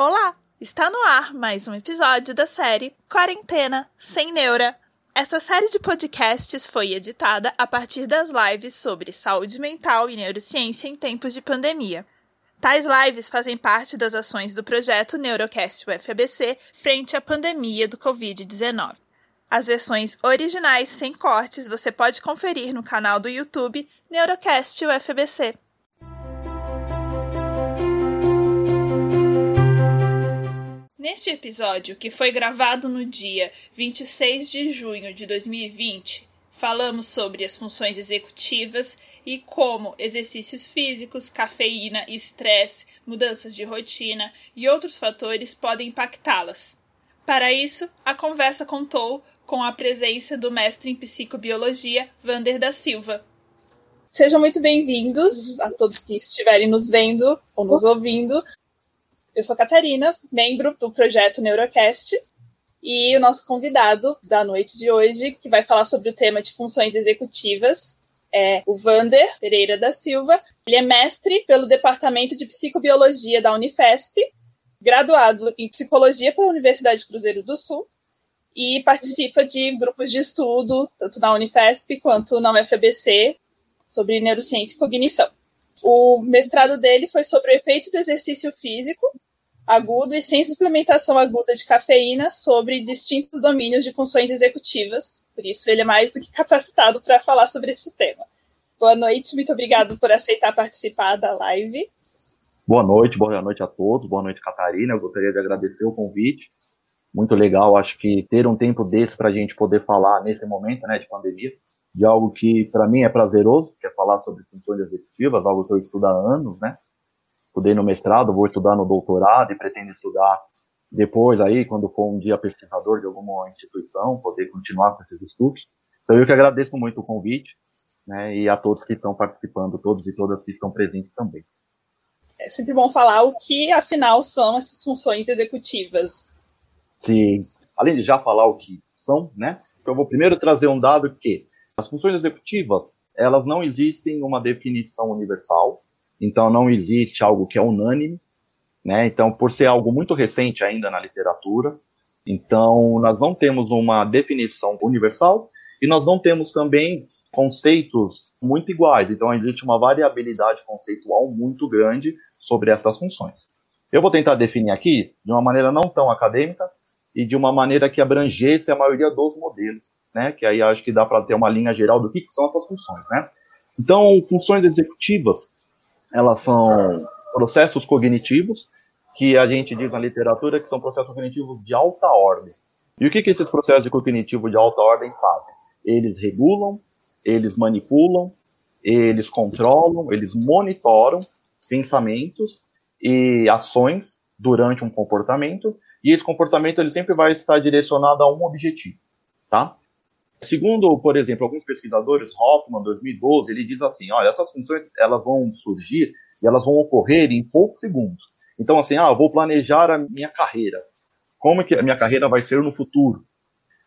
Olá! Está no ar mais um episódio da série Quarentena Sem Neura. Essa série de podcasts foi editada a partir das lives sobre saúde mental e neurociência em tempos de pandemia. Tais lives fazem parte das ações do projeto Neurocast UFABC frente à pandemia do Covid-19. As versões originais sem cortes você pode conferir no canal do YouTube Neurocast UFBC. Neste episódio, que foi gravado no dia 26 de junho de 2020, falamos sobre as funções executivas e como exercícios físicos, cafeína, estresse, mudanças de rotina e outros fatores podem impactá-las. Para isso, a conversa contou com a presença do mestre em psicobiologia, Vander da Silva. Sejam muito bem-vindos a todos que estiverem nos vendo ou nos ouvindo. Eu sou Catarina, membro do projeto Neurocast, e o nosso convidado da noite de hoje, que vai falar sobre o tema de funções executivas, é o Vander Pereira da Silva. Ele é mestre pelo Departamento de Psicobiologia da Unifesp, graduado em Psicologia pela Universidade Cruzeiro do Sul e participa de grupos de estudo, tanto na Unifesp quanto na UFABC, sobre neurociência e cognição. O mestrado dele foi sobre o efeito do exercício físico agudo e sem suplementação aguda de cafeína sobre distintos domínios de funções executivas. Por isso, ele é mais do que capacitado para falar sobre esse tema. Boa noite, muito obrigado por aceitar participar da live. Boa noite, boa noite a todos, boa noite, Catarina. Eu gostaria de agradecer o convite muito legal. Acho que ter um tempo desse para a gente poder falar nesse momento né, de pandemia, de algo que para mim é prazeroso, que é falar sobre funções executivas, algo que eu estudo há anos, né? Estudei no mestrado, vou estudar no doutorado e pretendo estudar depois aí, quando for um dia pesquisador de alguma instituição, poder continuar com esses estudos. Então eu que agradeço muito o convite, né, e a todos que estão participando, todos e todas que estão presentes também. É sempre bom falar o que, afinal, são essas funções executivas se, além de já falar o que são, né, eu vou primeiro trazer um dado que as funções executivas, elas não existem uma definição universal, então não existe algo que é unânime, né, então por ser algo muito recente ainda na literatura, então nós não temos uma definição universal e nós não temos também conceitos muito iguais, então existe uma variabilidade conceitual muito grande sobre essas funções. Eu vou tentar definir aqui de uma maneira não tão acadêmica, e de uma maneira que abrangesse a maioria dos modelos, né? Que aí acho que dá para ter uma linha geral do que, são essas funções, né? Então, funções executivas, elas são processos cognitivos que a gente diz na literatura que são processos cognitivos de alta ordem. E o que, que esses processos cognitivos de alta ordem fazem? Eles regulam, eles manipulam, eles controlam, eles monitoram pensamentos e ações durante um comportamento e esse comportamento ele sempre vai estar direcionado a um objetivo, tá? Segundo, por exemplo, alguns pesquisadores, Hoffman, 2012, ele diz assim, olha, essas funções elas vão surgir e elas vão ocorrer em poucos segundos. Então, assim, ah, vou planejar a minha carreira. Como que a minha carreira vai ser no futuro?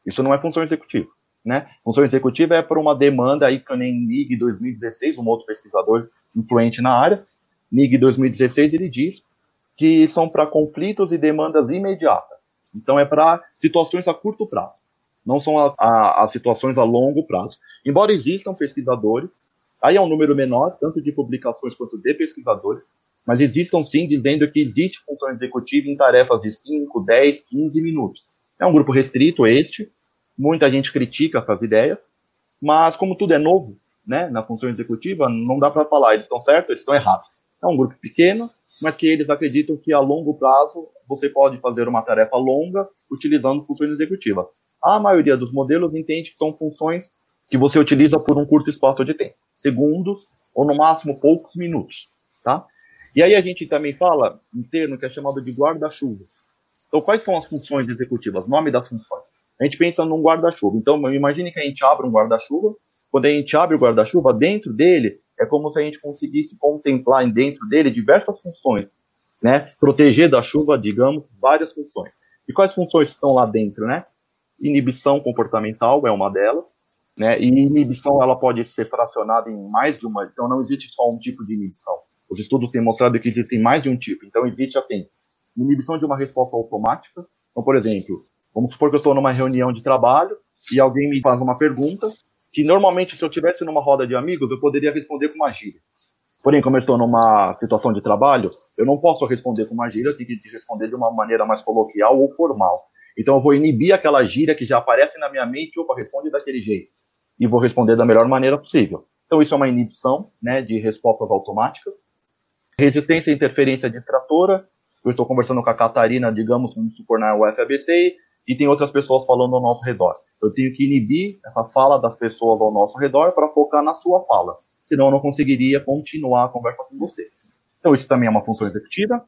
Isso não é função executiva, né? Função executiva é por uma demanda aí que nem NIG 2016, um outro pesquisador influente na área, NIG 2016, ele diz que são para conflitos e demandas imediatas. Então é para situações a curto prazo, não são as situações a longo prazo. Embora existam pesquisadores, aí é um número menor, tanto de publicações quanto de pesquisadores, mas existam sim dizendo que existe função executiva em tarefas de 5, 10, 15 minutos. É um grupo restrito este, muita gente critica essas ideias, mas como tudo é novo, né, na função executiva, não dá para falar, eles estão certos, eles estão errados. É um grupo pequeno, mas que eles acreditam que a longo prazo você pode fazer uma tarefa longa utilizando funções executivas. A maioria dos modelos entende que são funções que você utiliza por um curto espaço de tempo, segundos ou no máximo poucos minutos, tá? E aí a gente também fala um termo que é chamado de guarda-chuva. Então, quais são as funções executivas? Nome das funções. A gente pensa num guarda-chuva. Então, imagine que a gente abre um guarda-chuva. Quando a gente abre o guarda-chuva, dentro dele é como se a gente conseguisse contemplar dentro dele diversas funções, né? Proteger da chuva, digamos, várias funções. E quais funções estão lá dentro, né? Inibição comportamental é uma delas, né? E inibição ela pode ser fracionada em mais de uma, então não existe só um tipo de inibição. Os estudos têm mostrado que existem mais de um tipo. Então existe assim, inibição de uma resposta automática. Então, por exemplo, vamos supor que eu estou numa reunião de trabalho e alguém me faz uma pergunta que normalmente se eu tivesse numa roda de amigos eu poderia responder com uma gíria. Porém, como eu estou numa situação de trabalho, eu não posso responder com uma gíria, eu tenho que responder de uma maneira mais coloquial ou formal. Então eu vou inibir aquela gíria que já aparece na minha mente, opa, responde daquele jeito. E vou responder da melhor maneira possível. Então isso é uma inibição né, de respostas automáticas. Resistência e interferência distratora. Eu estou conversando com a Catarina, digamos, vamos supor na UFABC, e tem outras pessoas falando ao nosso redor. Eu tenho que inibir essa fala das pessoas ao nosso redor para focar na sua fala. Senão eu não conseguiria continuar a conversa com você. Então isso também é uma função executiva.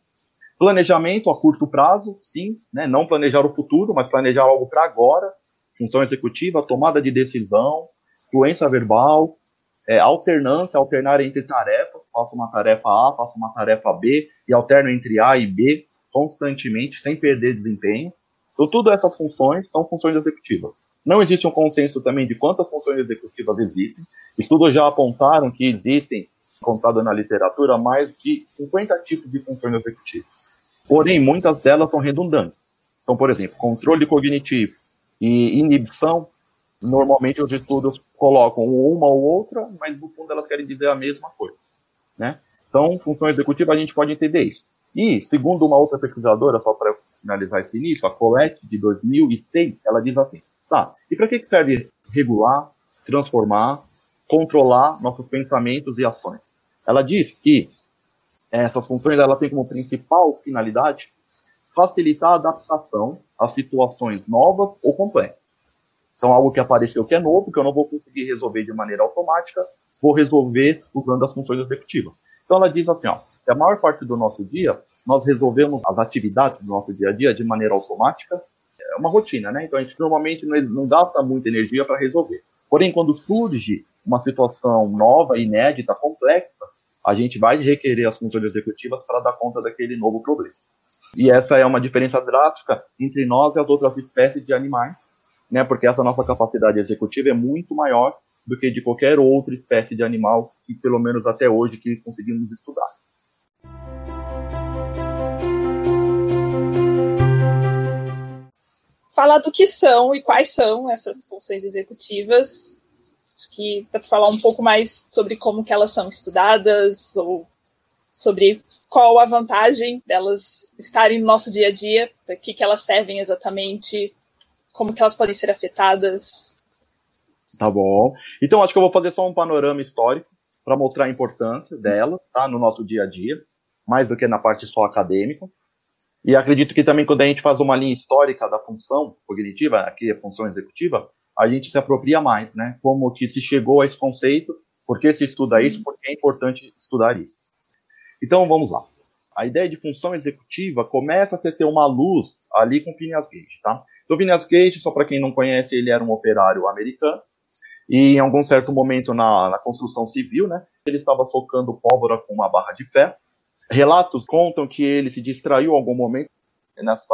Planejamento a curto prazo, sim, né? não planejar o futuro, mas planejar algo para agora. Função executiva, tomada de decisão, fluência verbal, é, alternância, alternar entre tarefas, faço uma tarefa A, faço uma tarefa B e alterno entre A e B constantemente, sem perder desempenho. Então, todas essas funções são funções executivas. Não existe um consenso também de quantas funções executivas existem. Estudos já apontaram que existem, contado na literatura, mais de 50 tipos de funções executivas. Porém, muitas delas são redundantes. Então, por exemplo, controle cognitivo e inibição, normalmente os estudos colocam uma ou outra, mas no fundo elas querem dizer a mesma coisa. Né? Então, função executiva a gente pode entender isso. E, segundo uma outra pesquisadora, só para finalizar esse início, a Colette, de 2006, ela diz assim, tá, e para que serve regular, transformar, controlar nossos pensamentos e ações? Ela diz que essas funções ela tem como principal finalidade facilitar a adaptação a situações novas ou complexas. Então, algo que apareceu que é novo, que eu não vou conseguir resolver de maneira automática, vou resolver usando as funções executivas. Então, ela diz assim, ó, que a maior parte do nosso dia, nós resolvemos as atividades do nosso dia a dia de maneira automática, é uma rotina, né? Então, a gente normalmente não, gasta muita energia para resolver. Porém, quando surge uma situação nova, inédita, complexa, a gente vai requerer as funções executivas para dar conta daquele novo problema. E essa é uma diferença drástica entre nós e as outras espécies de animais, né, porque essa nossa capacidade executiva é muito maior do que de qualquer outra espécie de animal que, pelo menos até hoje, que conseguimos estudar. Falar do que são e quais são essas funções executivas que para falar um pouco mais sobre como que elas são estudadas ou sobre qual a vantagem delas estarem no nosso dia a dia, para que, que elas servem exatamente, como que elas podem ser afetadas. Tá bom. Então acho que eu vou fazer só um panorama histórico para mostrar a importância delas tá, no nosso dia a dia, mais do que na parte só acadêmica. E acredito que também quando a gente faz uma linha histórica da função cognitiva, aqui é a função executiva, a gente se apropria mais, né? Como que se chegou a esse conceito, por que se estuda isso, por que é importante estudar isso. Então vamos lá. A ideia de função executiva começa a ter uma luz ali com Phineas Gage, tá? Então Phineas Gage, só para quem não conhece, ele era um operário americano e em algum certo momento na, na construção civil, né? Ele estava tocando pólvora com uma barra de ferro. Relatos contam que ele se distraiu em algum momento nessa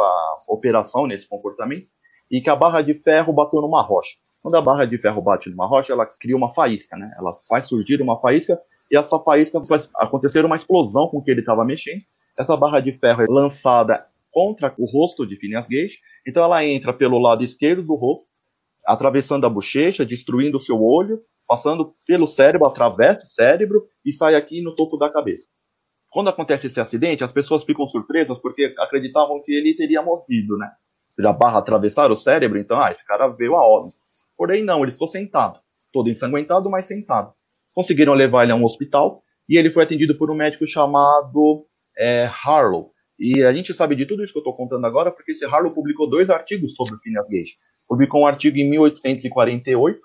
operação, nesse comportamento, e que a barra de ferro bateu numa rocha. Quando a barra de ferro bate numa rocha, ela cria uma faísca, né? Ela faz surgir uma faísca e essa faísca faz acontecer uma explosão com que ele estava mexendo. Essa barra de ferro é lançada contra o rosto de Phineas Gage, então ela entra pelo lado esquerdo do rosto, atravessando a bochecha, destruindo o seu olho, passando pelo cérebro, atravessa o cérebro e sai aqui no topo da cabeça. Quando acontece esse acidente, as pessoas ficam surpresas porque acreditavam que ele teria morrido, né? A barra atravessar o cérebro, então, ah, esse cara veio a óbito. Porém, não, ele ficou sentado, todo ensanguentado, mas sentado. Conseguiram levar ele a um hospital e ele foi atendido por um médico chamado é, Harlow. E a gente sabe de tudo isso que eu estou contando agora porque esse Harlow publicou dois artigos sobre o Phineas Gage. Publicou um artigo em 1848,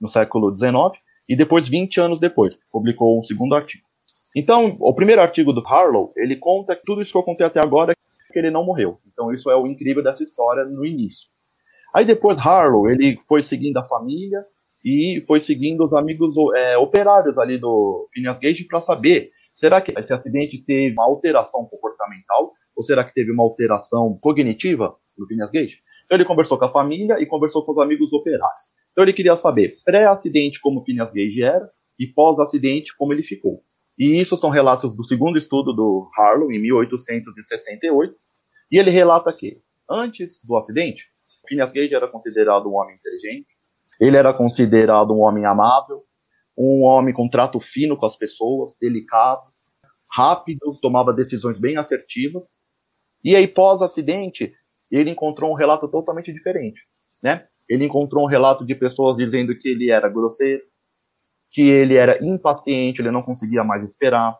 no século XIX, e depois, 20 anos depois, publicou um segundo artigo. Então, o primeiro artigo do Harlow, ele conta tudo isso que eu contei até agora que ele não morreu. Então isso é o incrível dessa história no início. Aí depois Harlow, ele foi seguindo a família e foi seguindo os amigos é, operários ali do Phineas Gage para saber, será que esse acidente teve uma alteração comportamental ou será que teve uma alteração cognitiva no Phineas Gage? Então ele conversou com a família e conversou com os amigos operários. Então ele queria saber pré-acidente como Phineas Gage era e pós-acidente como ele ficou. E isso são relatos do segundo estudo do Harlow, em 1868. E ele relata que, antes do acidente, Phineas Gage era considerado um homem inteligente, ele era considerado um homem amável, um homem com trato fino com as pessoas, delicado, rápido, tomava decisões bem assertivas. E aí, pós-acidente, ele encontrou um relato totalmente diferente, né? Ele encontrou um relato de pessoas dizendo que ele era grosseiro, que ele era impaciente, ele não conseguia mais esperar.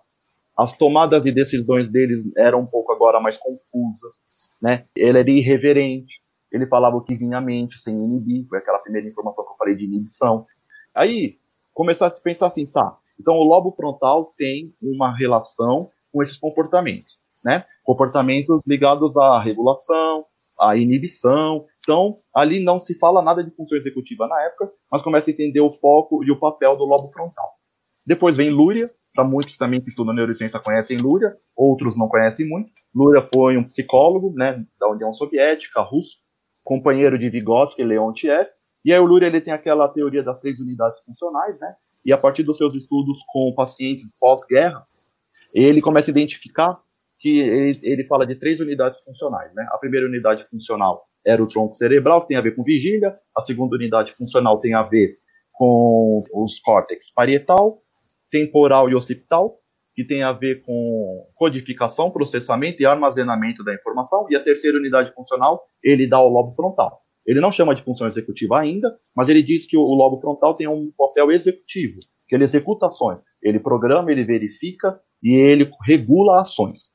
As tomadas de decisões dele eram um pouco agora mais confusas, né? Ele era irreverente, ele falava o que vinha à mente, sem inibir, foi aquela primeira informação que eu falei de inibição. Aí, começar a se pensar assim, tá, então o lobo frontal tem uma relação com esses comportamentos, né? Comportamentos ligados à regulação, à inibição. Então, ali não se fala nada de função executiva na época, mas começa a entender o foco e o papel do lobo frontal. Depois vem Lúria, para muitos também que estudam neurociência conhecem Lúria, outros não conhecem muito. Lúria foi um psicólogo, né, da União Soviética, russo, companheiro de Vygotsky e Leontiev, e aí o Luria ele tem aquela teoria das três unidades funcionais, né? E a partir dos seus estudos com pacientes pós-guerra, ele começa a identificar que ele, ele, fala de três unidades funcionais, né? A primeira unidade funcional era o tronco cerebral, que tem a ver com vigília. A segunda unidade funcional tem a ver com os córtex parietal, temporal e occipital, que tem a ver com codificação, processamento e armazenamento da informação. E a terceira unidade funcional, ele dá o lobo frontal. Ele não chama de função executiva ainda, mas ele diz que o lobo frontal tem um papel executivo, que ele executa ações. Ele programa, ele verifica e ele regula ações.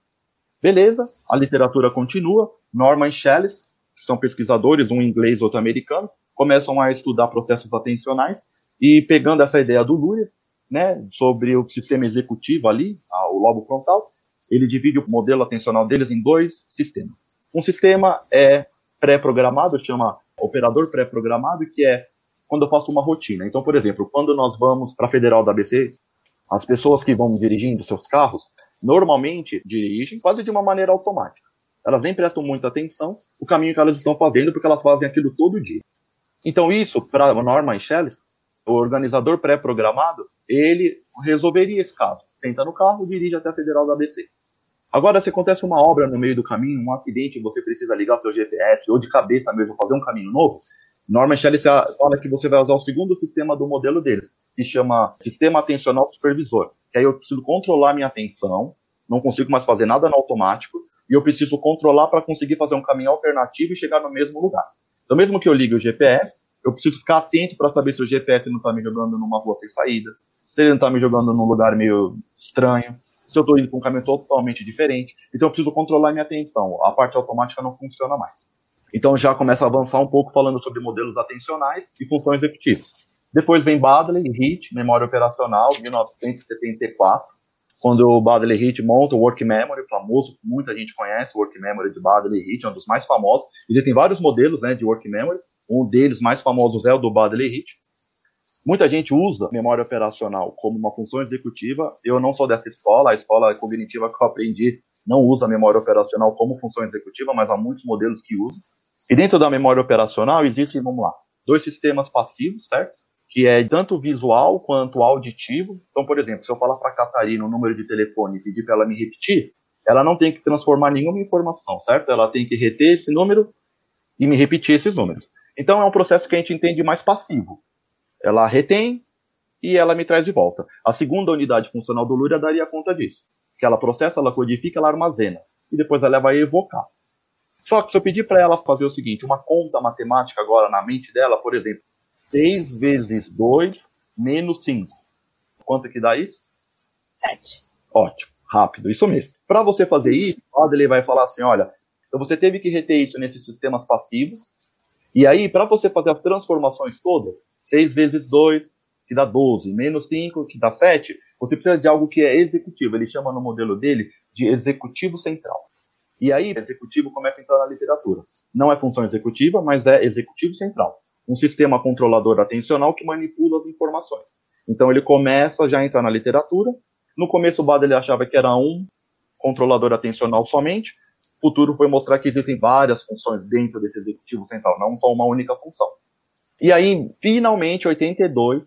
Beleza, a literatura continua. Norman Shellis, que são pesquisadores, um inglês outro americano, começam a estudar processos atencionais e pegando essa ideia do Luria, né, sobre o sistema executivo ali, o lobo frontal, ele divide o modelo atencional deles em dois sistemas. Um sistema é pré-programado, chama operador pré-programado, que é quando eu faço uma rotina. Então, por exemplo, quando nós vamos para a Federal da ABC, as pessoas que vão dirigindo seus carros, normalmente dirigem quase de uma maneira automática. Elas nem prestam muita atenção o caminho que elas estão fazendo, porque elas fazem aquilo todo dia. Então, isso, para Norman Shellis, o organizador pré-programado, ele resolveria esse caso. Senta no carro, dirige até a Federal da ABC. Agora, se acontece uma obra no meio do caminho, um acidente, você precisa ligar seu GPS ou de cabeça mesmo fazer um caminho novo, Norman Shelley fala que você vai usar o segundo sistema do modelo deles, que chama Sistema Atencional Supervisor. Que aí eu preciso controlar minha atenção, não consigo mais fazer nada no automático, e eu preciso controlar para conseguir fazer um caminho alternativo e chegar no mesmo lugar. Então, mesmo que eu ligue o GPS, eu preciso ficar atento para saber se o GPS não está me jogando numa rua sem saída, se ele não está me jogando num lugar meio estranho, se eu estou indo para um caminho totalmente diferente. Então eu preciso controlar minha atenção. A parte automática não funciona mais. Então já começa a avançar um pouco falando sobre modelos atencionais e funções executivas. Depois vem Badley HIT, memória operacional, 1974, quando o Badley HIT monta o Work Memory, famoso, muita gente conhece o Work Memory de Badley HIT, é um dos mais famosos. Existem vários modelos né, de Work Memory, um deles mais famosos é o do Badley HIT. Muita gente usa memória operacional como uma função executiva. Eu não sou dessa escola, a escola cognitiva que eu aprendi não usa memória operacional como função executiva, mas há muitos modelos que usam. E dentro da memória operacional existem, vamos lá, dois sistemas passivos, certo? Que é tanto visual quanto auditivo. Então, por exemplo, se eu falar para a Catarina o número de telefone e pedir para ela me repetir, ela não tem que transformar nenhuma informação, certo? Ela tem que reter esse número e me repetir esses números. Então é um processo que a gente entende mais passivo. Ela retém e ela me traz de volta. A segunda unidade funcional do Luria daria conta disso. Que ela processa, ela codifica, ela armazena. E depois ela vai evocar. Só que se eu pedir para ela fazer o seguinte, uma conta matemática agora na mente dela, por exemplo, 6 vezes 2 menos 5. Quanto que dá isso? 7. Ótimo, rápido, isso mesmo. Para você fazer isso, o Adley vai falar assim, olha, então você teve que reter isso nesses sistemas passivos, e aí, para você fazer as transformações todas, 6 vezes 2, que dá 12, menos 5, que dá 7, você precisa de algo que é executivo. Ele chama no modelo dele de executivo central. E aí, executivo começa a entrar na literatura. Não é função executiva, mas é executivo central. Um sistema controlador atencional que manipula as informações. Então ele começa já a entrar na literatura. No começo o Bada ele achava que era um controlador atencional somente. O futuro foi mostrar que existem várias funções dentro desse executivo central, não só uma única função. E aí, finalmente, 82,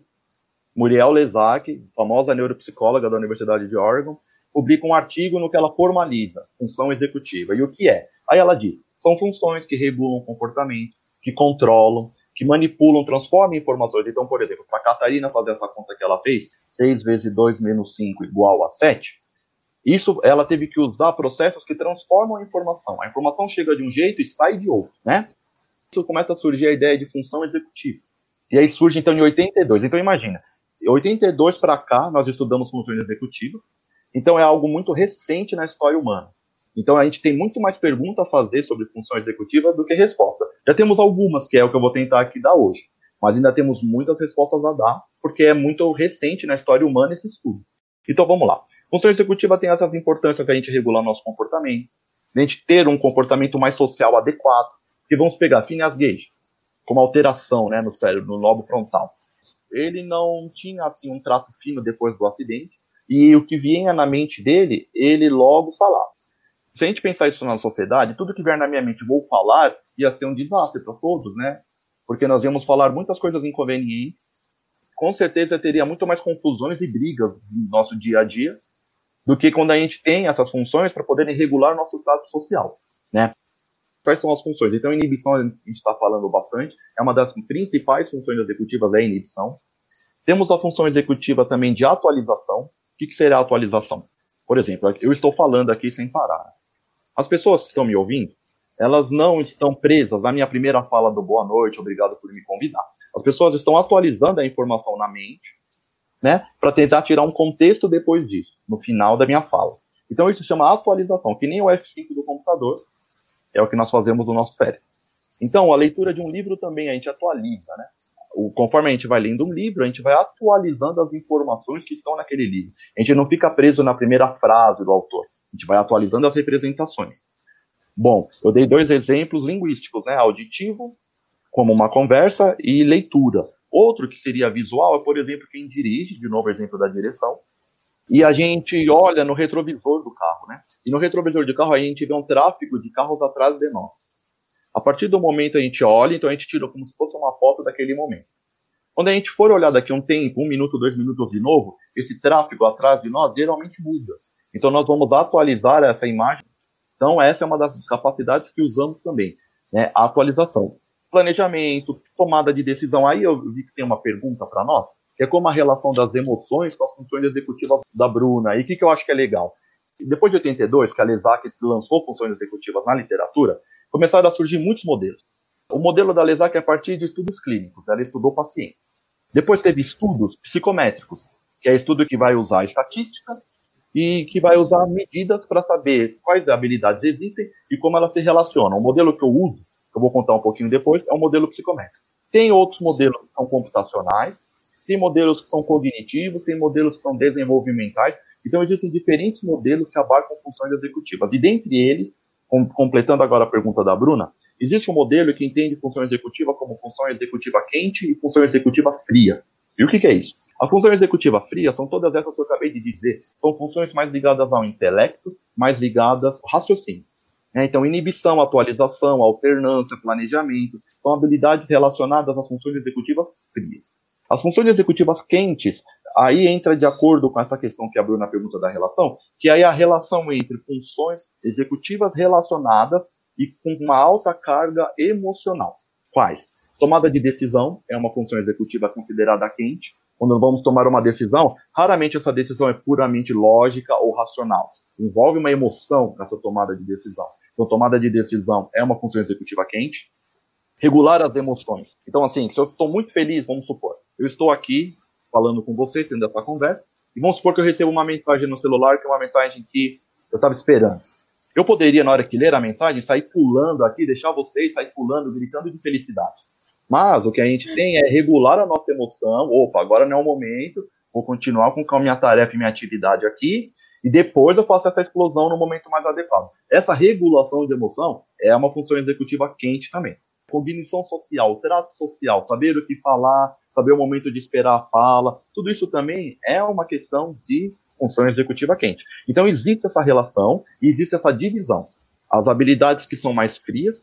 Muriel Lezac, famosa neuropsicóloga da Universidade de Oregon, publica um artigo no que ela formaliza função executiva. E o que é? Aí ela diz: são funções que regulam o comportamento, que controlam, que manipulam, transformam informações. Então, por exemplo, para a Catarina fazer essa conta que ela fez, 6 vezes 2 menos 5 igual a 7, isso ela teve que usar processos que transformam a informação. A informação chega de um jeito e sai de outro, né? Isso começa a surgir a ideia de função executiva. E aí surge então em 82. Então imagina, 82 para cá nós estudamos funções executivas. Então é algo muito recente na história humana. Então a gente tem muito mais pergunta a fazer sobre função executiva do que resposta. Já temos algumas, que é o que eu vou tentar aqui dar hoje. Mas ainda temos muitas respostas a dar, porque é muito recente na história humana esse estudo. Então vamos lá. Função executiva tem essas importâncias de a gente regular nosso comportamento, de a gente ter um comportamento mais social adequado. Que vamos pegar Phineas Gage, como alteração né, no cérebro, no lobo frontal. Ele não tinha assim, um trato fino depois do acidente, e o que vinha na mente dele, ele logo falava. Se a gente pensar isso na sociedade, tudo que vier na minha mente, vou falar, ia ser um desastre para todos, né? Porque nós íamos falar muitas coisas inconvenientes, com certeza teria muito mais confusões e brigas no nosso dia a dia do que quando a gente tem essas funções para poderem regular nosso status social, né? Quais são as funções? Então, inibição a gente está falando bastante, é uma das principais funções executivas é a inibição. Temos a função executiva também de atualização. O que, que será atualização? Por exemplo, eu estou falando aqui sem parar. As pessoas que estão me ouvindo, elas não estão presas na minha primeira fala do boa noite, obrigado por me convidar. As pessoas estão atualizando a informação na mente, né, para tentar tirar um contexto depois disso, no final da minha fala. Então isso se chama atualização, que nem o F5 do computador, é o que nós fazemos no nosso cérebro. Então, a leitura de um livro também a gente atualiza, né? O, conforme a gente vai lendo um livro, a gente vai atualizando as informações que estão naquele livro. A gente não fica preso na primeira frase do autor. A gente vai atualizando as representações. Bom, eu dei dois exemplos linguísticos, né? Auditivo, como uma conversa, e leitura. Outro que seria visual é, por exemplo, quem dirige, de novo exemplo da direção, e a gente olha no retrovisor do carro, né? E no retrovisor de carro a gente vê um tráfego de carros atrás de nós. A partir do momento a gente olha, então a gente tira como se fosse uma foto daquele momento. Quando a gente for olhar daqui um tempo, um minuto, dois minutos de novo, esse tráfego atrás de nós geralmente muda. Então nós vamos atualizar essa imagem. Então essa é uma das capacidades que usamos também, né? A atualização. Planejamento, tomada de decisão. Aí eu vi que tem uma pergunta para nós, que é como a relação das emoções com as funções executivas da Bruna. E o que, que eu acho que é legal? Depois de 82, que a Lesac lançou funções executivas na literatura, começaram a surgir muitos modelos. O modelo da Lesac é a partir de estudos clínicos, ela estudou pacientes. Depois teve estudos psicométricos, que é estudo que vai usar estatística e que vai usar medidas para saber quais habilidades existem e como elas se relacionam. O modelo que eu uso, que eu vou contar um pouquinho depois, é um modelo psicométrico. Tem outros modelos que são computacionais, tem modelos que são cognitivos, tem modelos que são desenvolvimentais. Então, existem diferentes modelos que abarcam funções executivas. E dentre eles, com, completando agora a pergunta da Bruna, existe um modelo que entende função executiva como função executiva quente e função executiva fria. E o que, que é isso? A função executiva fria são todas essas que eu acabei de dizer. São funções mais ligadas ao intelecto, mais ligadas ao raciocínio. É, então, inibição, atualização, alternância, planejamento, são habilidades relacionadas às funções executivas frias. As funções executivas quentes, aí entra de acordo com essa questão que abriu na pergunta da relação, que aí é a relação entre funções executivas relacionadas e com uma alta carga emocional. Quais? Tomada de decisão é uma função executiva considerada quente. Quando vamos tomar uma decisão, raramente essa decisão é puramente lógica ou racional. Envolve uma emoção nessa tomada de decisão. Então, tomada de decisão é uma função executiva quente. Regular as emoções. Então, assim, se eu estou muito feliz, vamos supor, eu estou aqui falando com você, tendo essa conversa, e vamos supor que eu recebo uma mensagem no celular, que é uma mensagem que eu estava esperando. Eu poderia, na hora que ler a mensagem, sair pulando aqui, deixar vocês sair pulando, gritando de felicidade. Mas o que a gente tem é regular a nossa emoção. Opa, agora não é o momento, vou continuar com a minha tarefa e minha atividade aqui, e depois eu faço essa explosão no momento mais adequado. Essa regulação de emoção é uma função executiva quente também. Cognição social, trato social, saber o que falar, saber o momento de esperar a fala, tudo isso também é uma questão de função executiva quente. Então existe essa relação e existe essa divisão. As habilidades que são mais frias,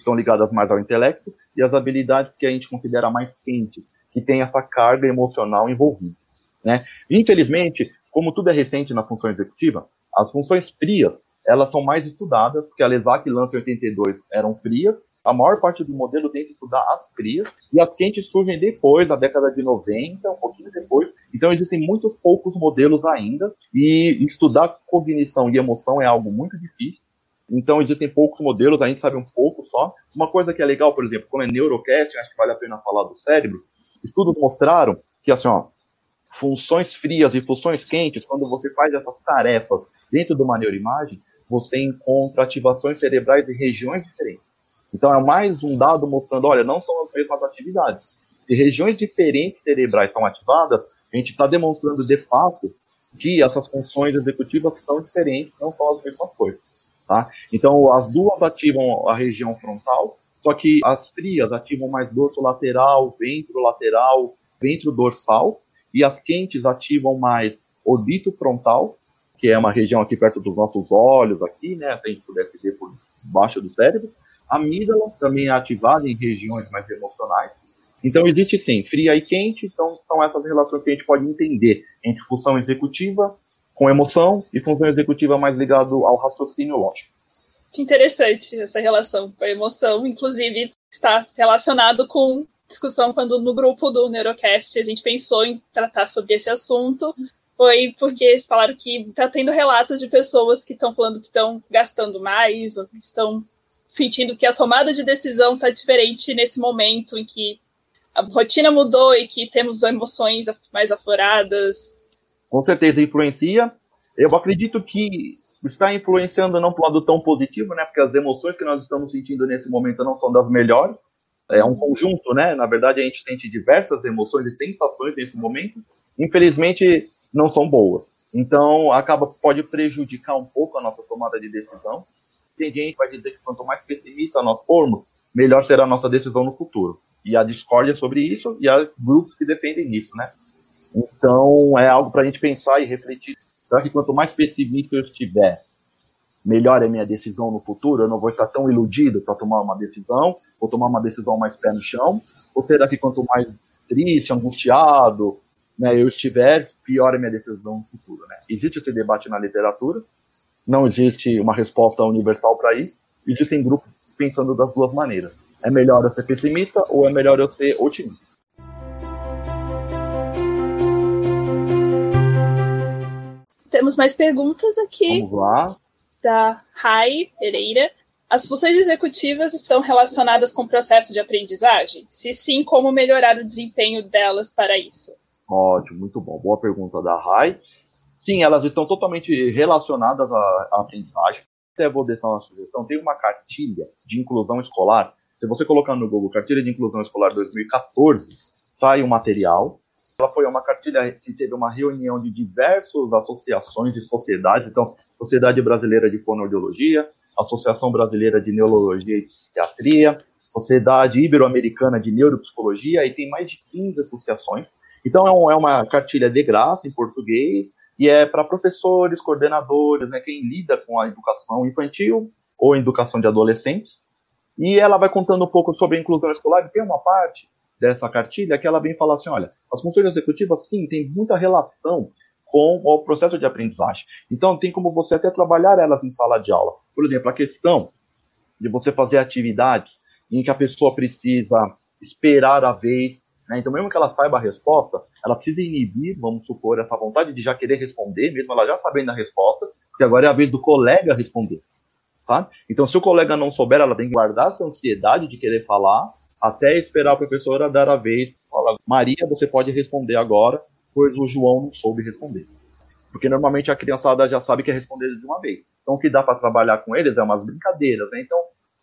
estão ligadas mais ao intelecto, e as habilidades que a gente considera mais quentes, que tem essa carga emocional envolvida. Né? Infelizmente, como tudo é recente na função executiva, as funções frias elas são mais estudadas, porque a Lesac e Lança 82 eram frias, a maior parte do modelo tenta estudar as frias, e as quentes surgem depois, na década de 90, um pouquinho depois. Então existem muitos poucos modelos ainda, e estudar cognição e emoção é algo muito difícil. Então existem poucos modelos, a gente sabe um pouco só. Uma coisa que é legal, por exemplo, como é neurocast, acho que vale a pena falar do cérebro, estudos mostraram que assim, ó, funções frias e funções quentes, quando você faz essas tarefas dentro de uma neuroimagem, você encontra ativações cerebrais em regiões diferentes. Então é mais um dado mostrando, olha, não são as mesmas atividades. Se regiões diferentes cerebrais são ativadas, a gente está demonstrando de fato que essas funções executivas são diferentes, não são as mesmas coisas. Tá? Então as duas ativam a região frontal, só que as frias ativam mais dorso lateral, ventro lateral, ventro dorsal, e as quentes ativam mais orbito frontal, que é uma região aqui perto dos nossos olhos, aqui, né? Se a gente pudesse ver por baixo do cérebro. A amígdala também é ativada em regiões mais emocionais. Então existe sim, fria e quente, então são essas relações que a gente pode entender entre função executiva com emoção e função executiva mais ligado ao raciocínio lógico. Que interessante essa relação com a emoção, inclusive está relacionado com discussão quando no grupo do Neurocast a gente pensou em tratar sobre esse assunto. Foi porque falaram que está tendo relatos de pessoas que estão falando que estão gastando mais ou estão sentindo que a tomada de decisão está diferente nesse momento em que a rotina mudou e que temos emoções mais afloradas. Com certeza influencia. Eu acredito que está influenciando não para lado tão positivo, né? Porque as emoções que nós estamos sentindo nesse momento não são das melhores é um conjunto, né? Na verdade, a gente sente diversas emoções e sensações nesse momento. Infelizmente, não são boas. Então, acaba pode prejudicar um pouco a nossa tomada de decisão. Tem gente que vai dizer que quanto mais pessimista nós formos, melhor será a nossa decisão no futuro. E a discórdia sobre isso e há grupos que defendem isso, né? Então, é algo para a gente pensar e refletir. Será que quanto mais pessimista eu estiver, melhor é minha decisão no futuro? Eu não vou estar tão iludido para tomar uma decisão? Vou tomar uma decisão mais pé no chão? Ou será que quanto mais triste, angustiado, né, eu estiver, pior é minha decisão no futuro? Né? Existe esse debate na literatura, não existe uma resposta universal para isso. Existem grupos pensando das duas maneiras. É melhor eu ser pessimista ou é melhor eu ser otimista? Temos mais perguntas aqui. Vamos lá. Da Rai Pereira. As funções executivas estão relacionadas com o processo de aprendizagem? Se sim, como melhorar o desempenho delas para isso? Ótimo, muito bom. Boa pergunta da Rai. Sim, elas estão totalmente relacionadas à, aprendizagem. Até vou deixar uma sugestão. Tem uma cartilha de inclusão escolar. Se você colocar no Google Cartilha de Inclusão Escolar 2014, sai um material. Ela foi uma cartilha que teve uma reunião de diversas associações e sociedades. Então, Sociedade Brasileira de Fonoaudiologia, Associação Brasileira de Neurologia e Psiquiatria, Sociedade Ibero-Americana de Neuropsicologia, e tem mais de 15 associações. Então é, um, é uma cartilha de graça em português, e é para professores, coordenadores, né, quem lida com a educação infantil ou educação de adolescentes. E ela vai contando um pouco sobre a inclusão escolar, e tem uma parte dessa cartilha que ela vem falar assim, olha, as funções executivas, sim, tem muita relação com o processo de aprendizagem. Então, tem como você até trabalhar elas em sala de aula. Por exemplo, a questão de você fazer atividades em que a pessoa precisa esperar a vez. Né? Então, mesmo que ela saiba a resposta, ela precisa inibir, vamos supor, essa vontade de já querer responder, mesmo ela já sabendo a resposta, porque agora é a vez do colega responder. Tá? Então, se o colega não souber, ela tem que guardar essa ansiedade de querer falar até esperar a professora dar a vez. Fala, Maria, você pode responder agora, pois o João não soube responder. Porque normalmente a criançada já sabe que é responder de uma vez. Então o que dá para trabalhar com eles é umas brincadeiras, né? Então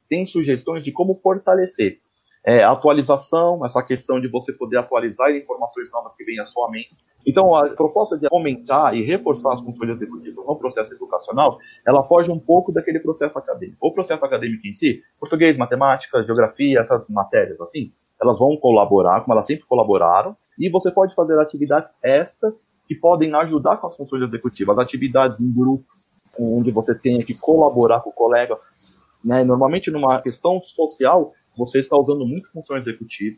tem sugestões de como fortalecer é, atualização, essa questão de você poder atualizar informações novas que vêm à sua mente. Então, a proposta de aumentar e reforçar as funções executivas no processo educacional, ela foge um pouco daquele processo acadêmico. O processo acadêmico em si, português, matemática, geografia, essas matérias assim, elas vão colaborar, como elas sempre colaboraram, e você pode fazer atividades extras que podem ajudar com as funções executivas, atividades em grupo, onde você tenha que colaborar com o colega. Né? Normalmente, numa questão social, você está usando muito função executiva.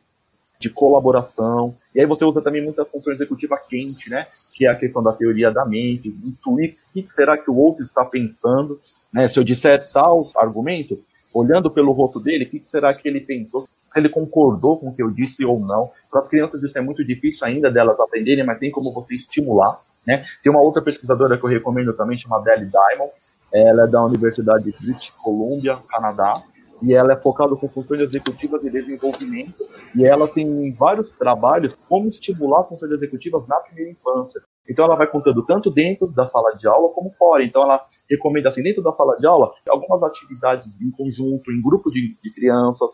de colaboração. E aí você usa também muita função executiva quente, né? Que é a questão da teoria da mente, intuir o que será que o outro está pensando. Né? Se eu disser tal argumento, olhando pelo rosto dele, o que será que ele pensou? Se ele concordou com o que eu disse ou não. Para as crianças isso é muito difícil ainda delas aprenderem, mas tem como você estimular. Né? Tem uma outra pesquisadora que eu recomendo também, chamada Deli Diamond. Ela é da Universidade de British Columbia, Canadá e ela é focada com funções executivas de desenvolvimento, e ela tem vários trabalhos como estimular funções executivas na primeira infância. Então ela vai contando tanto dentro da sala de aula como fora. Então ela recomenda assim, dentro da sala de aula, algumas atividades em conjunto, em grupo de, de crianças,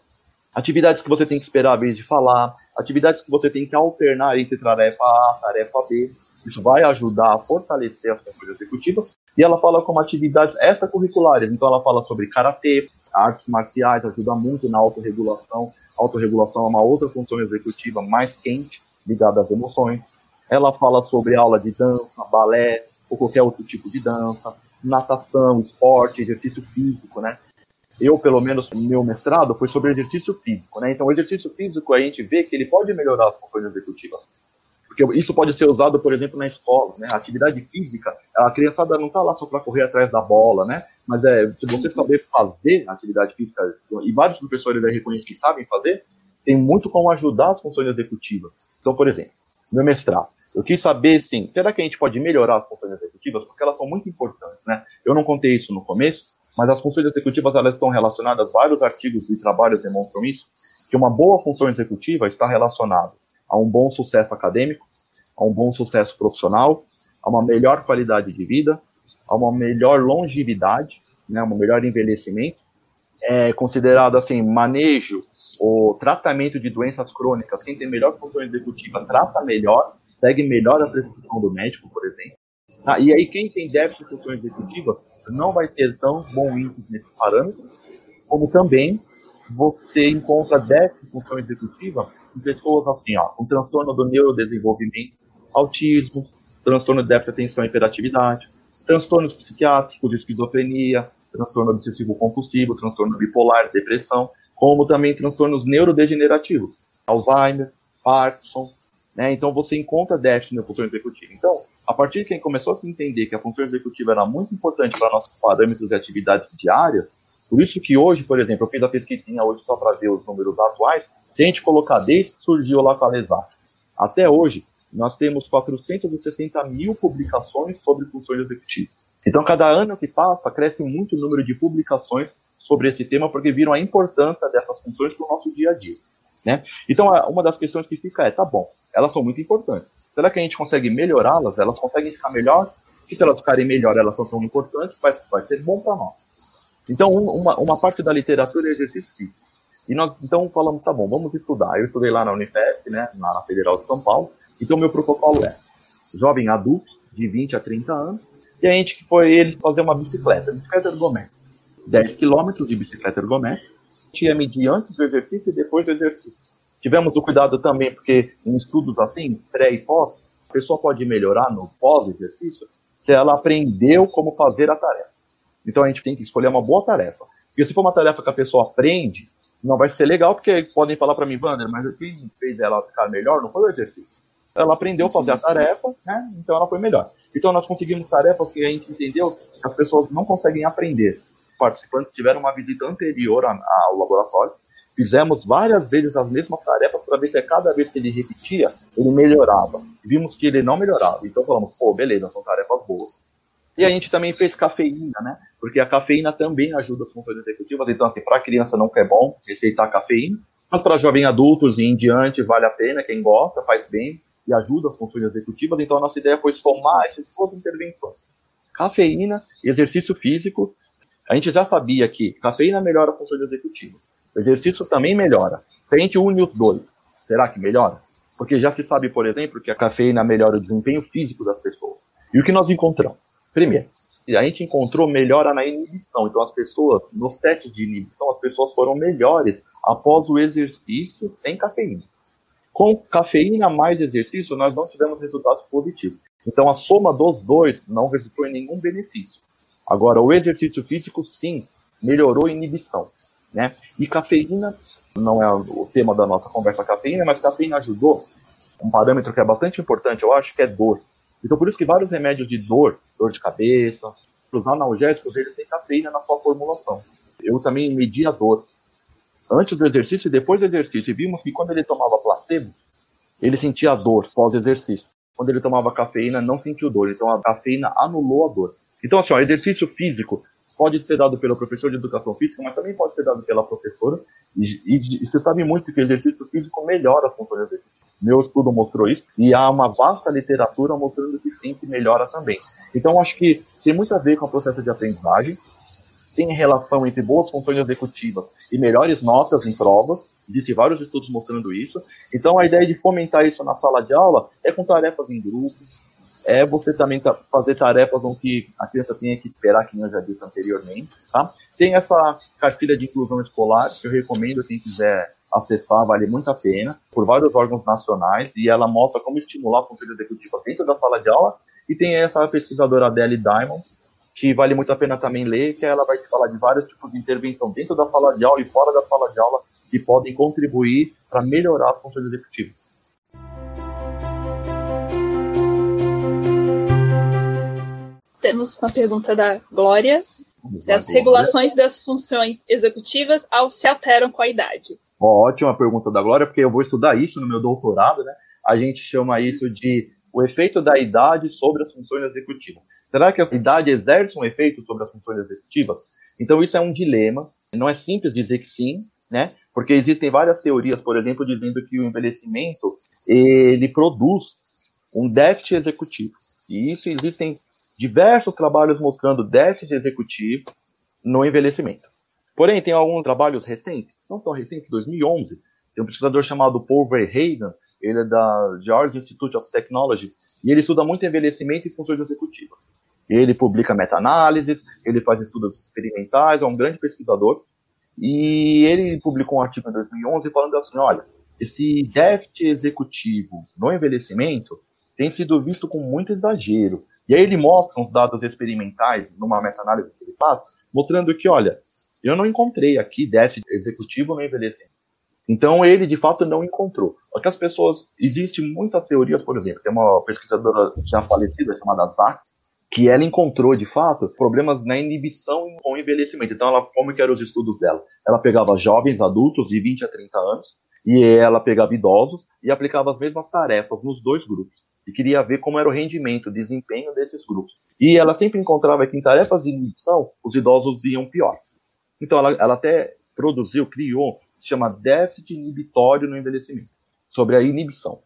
atividades que você tem que esperar a vez de falar, atividades que você tem que alternar entre tarefa A, tarefa B. Isso vai ajudar a fortalecer as funções executivas. E ela fala como atividades extracurriculares. Então ela fala sobre karatê, artes marciais ajuda muito na autorregulação. Autorregulação é uma outra função executiva mais quente, ligada às emoções. Ela fala sobre aula de dança, balé, ou qualquer outro tipo de dança, natação, esporte, exercício físico, né? Eu, pelo menos, meu mestrado foi sobre exercício físico, né? Então, o exercício físico a gente vê que ele pode melhorar as funções executivas. Porque isso pode ser usado, por exemplo, na escola, né? A atividade física, a criançada não está lá só para correr atrás da bola, né? Mas é, se você saber fazer atividade física, e vários professores aí reconhecem que sabem fazer, tem muito como ajudar as funções executivas. Então, por exemplo, meu mestrado, eu quis saber, sim, será que a gente pode melhorar as funções executivas? Porque elas são muito importantes, né? Eu não contei isso no começo, mas as funções executivas, elas estão relacionadas, vários artigos e trabalhos demonstram isso, que uma boa função executiva está relacionada a um bom sucesso acadêmico, a um bom sucesso profissional, a uma melhor qualidade de vida, a uma melhor longevidade, né, um melhor envelhecimento, é considerado assim manejo ou tratamento de doenças crônicas. Quem tem melhor função executiva trata melhor, segue melhor a prescrição do médico, por exemplo. Ah, e aí quem tem déficit de função executiva não vai ter tão bom índice nesse parâmetro, como também você encontra déficit de função executiva pessoas assim, ó, com transtorno do neurodesenvolvimento, autismo, transtorno de déficit de atenção e hiperatividade, transtornos psiquiátricos, esquizofrenia, transtorno obsessivo compulsivo, transtorno bipolar, depressão, como também transtornos neurodegenerativos, Alzheimer, Parkinson, né? Então você encontra déficit na função executiva. Então, a partir de quem começou a se entender que a função executiva era muito importante para nossos parâmetros de atividade diária, por isso que hoje, por exemplo, eu fiz a pesquisinha hoje só para ver os números atuais, gente colocar desde que surgiu lá com a Lesat, até hoje, nós temos 460 mil publicações sobre funções executivas. Então, cada ano que passa, cresce muito o número de publicações sobre esse tema, porque viram a importância dessas funções para o nosso dia a dia. Né? Então, uma das questões que fica é, tá bom, elas são muito importantes. Será que a gente consegue melhorá-las? Elas conseguem ficar melhor? E se elas ficarem melhor, elas são tão importantes, vai, vai ser bom para nós. Então, uma, uma parte da literatura é exercício físico. E nós, então, falamos, tá bom, vamos estudar. Eu estudei lá na Unifesp, né, na Federal de São Paulo, então, meu protocolo é jovem adulto, de 20 a 30 anos, e a gente que foi ele fazer uma bicicleta, bicicleta ergométrica. 10 quilômetros de bicicleta ergométrica. A gente medir antes do exercício e depois do exercício. Tivemos o cuidado também, porque em estudos assim, pré e pós, a pessoa pode melhorar no pós-exercício se ela aprendeu como fazer a tarefa. Então a gente tem que escolher uma boa tarefa. Porque se for uma tarefa que a pessoa aprende, não vai ser legal, porque podem falar para mim, Wander, mas quem fez ela ficar melhor não foi o exercício ela aprendeu a fazer a tarefa, né? Então ela foi melhor. Então nós conseguimos tarefas que a gente entendeu que as pessoas não conseguem aprender. Participantes tiveram uma visita anterior ao laboratório, fizemos várias vezes as mesmas tarefas para ver se a cada vez que ele repetia, ele melhorava. Vimos que ele não melhorava. Então falamos, pô, beleza, são tarefas boas. E a gente também fez cafeína, né? Porque a cafeína também ajuda as funções executivas. Então, assim, para criança não é bom receitar cafeína, mas para jovens adultos e em diante vale a pena, quem gosta, faz bem e ajuda as funções executivas, então a nossa ideia foi somar essas duas intervenções. Cafeína e exercício físico. A gente já sabia que cafeína melhora a função executiva. O exercício também melhora. Se a gente une os dois, será que melhora? Porque já se sabe, por exemplo, que a cafeína melhora o desempenho físico das pessoas. E o que nós encontramos? Primeiro, a gente encontrou melhora na inibição. Então, as pessoas, nos testes de inibição, as pessoas foram melhores após o exercício sem cafeína. Com cafeína mais exercício, nós não tivemos resultados positivos. Então, a soma dos dois não resultou em nenhum benefício. Agora, o exercício físico, sim, melhorou a inibição. Né? E cafeína não é o tema da nossa conversa cafeína, mas cafeína ajudou um parâmetro que é bastante importante, eu acho, que é dor. Então, por isso que vários remédios de dor, dor de cabeça, os analgésicos, eles têm cafeína na sua formulação. Eu também medi a dor antes do exercício e depois do exercício. E vimos que quando ele tomava placebo, ele sentia dor pós-exercício. Quando ele tomava cafeína, não sentiu dor. Então, a cafeína anulou a dor. Então, assim, ó, exercício físico pode ser dado pelo professor de educação física, mas também pode ser dado pela professora. E, e, e você sabe muito que o exercício físico melhora as funções exercício. Meu estudo mostrou isso, e há uma vasta literatura mostrando que sim, que melhora também. Então, acho que tem muito a ver com o processo de aprendizagem, tem relação entre boas funções executivas e melhores notas em provas, Existem vários estudos mostrando isso. Então, a ideia de fomentar isso na sala de aula é com tarefas em grupos, é você também fazer tarefas onde a criança tenha que esperar, que eu já disse anteriormente. Tá? Tem essa cartilha de inclusão escolar, que eu recomendo quem quiser acessar, vale muito a pena, por vários órgãos nacionais, e ela mostra como estimular a função executiva dentro da sala de aula. E tem essa pesquisadora Adele Diamond, que vale muito a pena também ler, que ela vai te falar de vários tipos de intervenção dentro da sala de aula e fora da sala de aula que podem contribuir para melhorar as funções executivas. Temos uma pergunta da Glória. Se as regulações das funções executivas se alteram com a idade. Ótima pergunta da Glória, porque eu vou estudar isso no meu doutorado, né? A gente chama isso de o efeito da idade sobre as funções executivas. Será que a idade exerce um efeito sobre as funções executivas? Então isso é um dilema. Não é simples dizer que sim, né? Porque existem várias teorias, por exemplo, dizendo que o envelhecimento ele produz um déficit executivo. E isso existem diversos trabalhos mostrando déficit executivo no envelhecimento. Porém, tem alguns trabalhos recentes, não tão recentes, 2011, tem um pesquisador chamado Paul Verheyen, ele é da Georgia Institute of Technology, e ele estuda muito envelhecimento e funções executivas. Ele publica meta-análises, ele faz estudos experimentais, é um grande pesquisador, e ele publicou um artigo em 2011 falando assim, olha, esse déficit executivo no envelhecimento tem sido visto com muito exagero. E aí ele mostra uns dados experimentais numa meta-análise que ele faz, mostrando que, olha, eu não encontrei aqui déficit executivo no envelhecimento. Então ele de fato não encontrou. Só que as pessoas, existem muitas teorias, por exemplo, tem uma pesquisadora já falecida chamada Zach, que ela encontrou de fato problemas na inibição com envelhecimento. Então ela, como que eram os estudos dela? Ela pegava jovens adultos de 20 a 30 anos e ela pegava idosos e aplicava as mesmas tarefas nos dois grupos e queria ver como era o rendimento, o desempenho desses grupos. E ela sempre encontrava que em tarefas de inibição, os idosos iam pior. Então ela, ela até produziu, criou, chama déficit inibitório no envelhecimento, sobre a inibição.